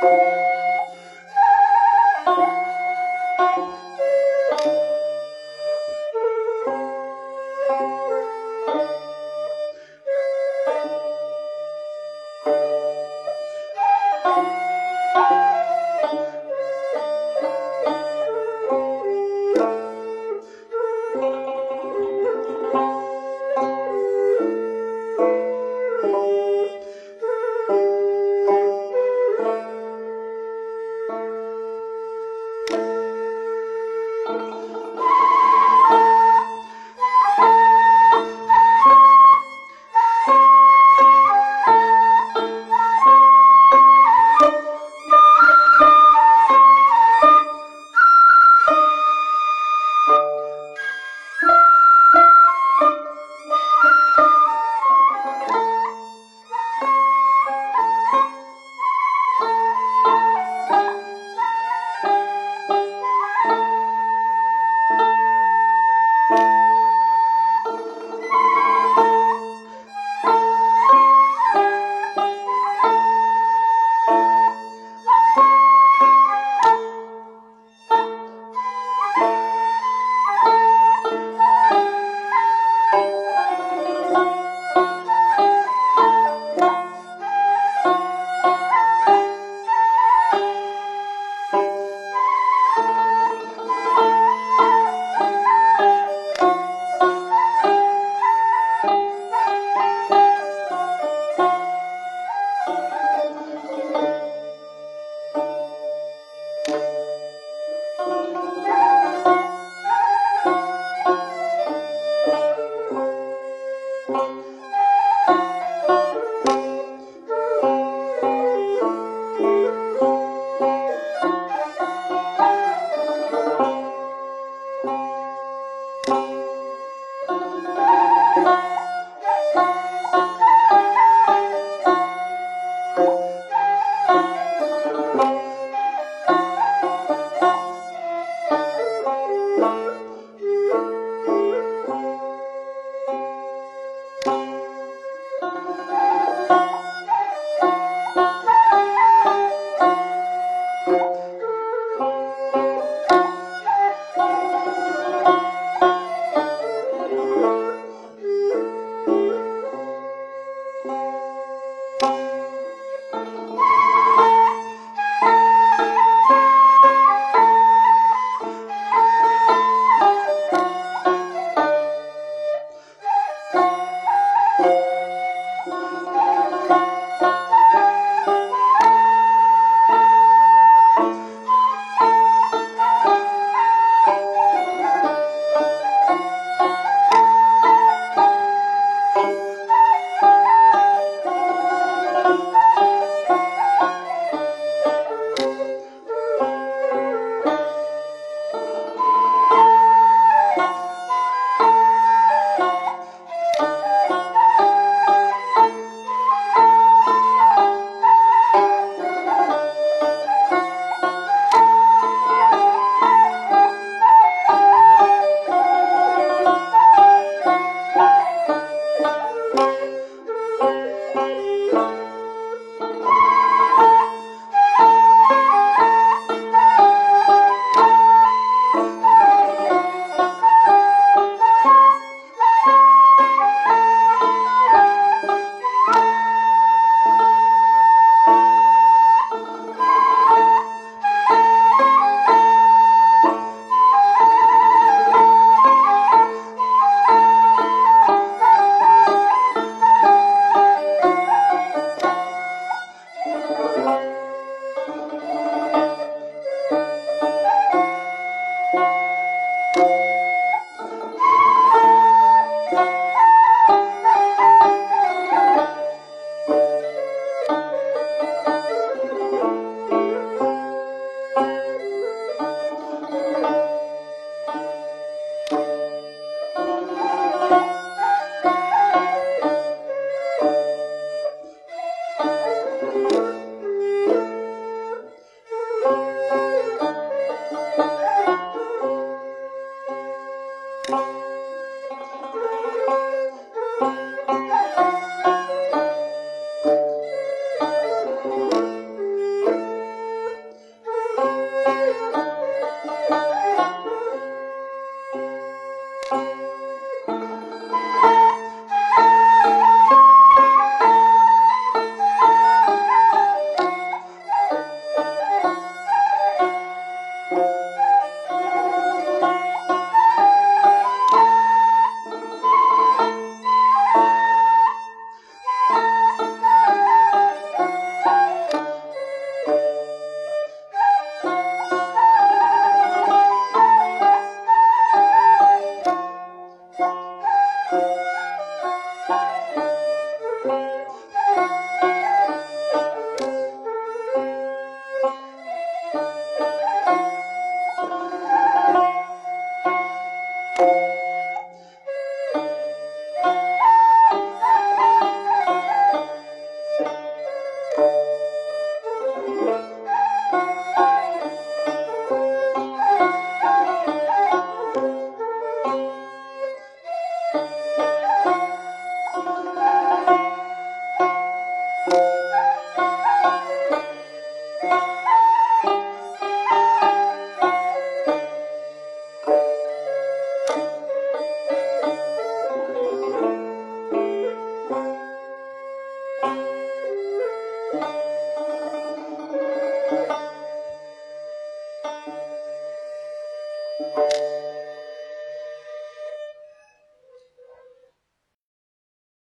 Música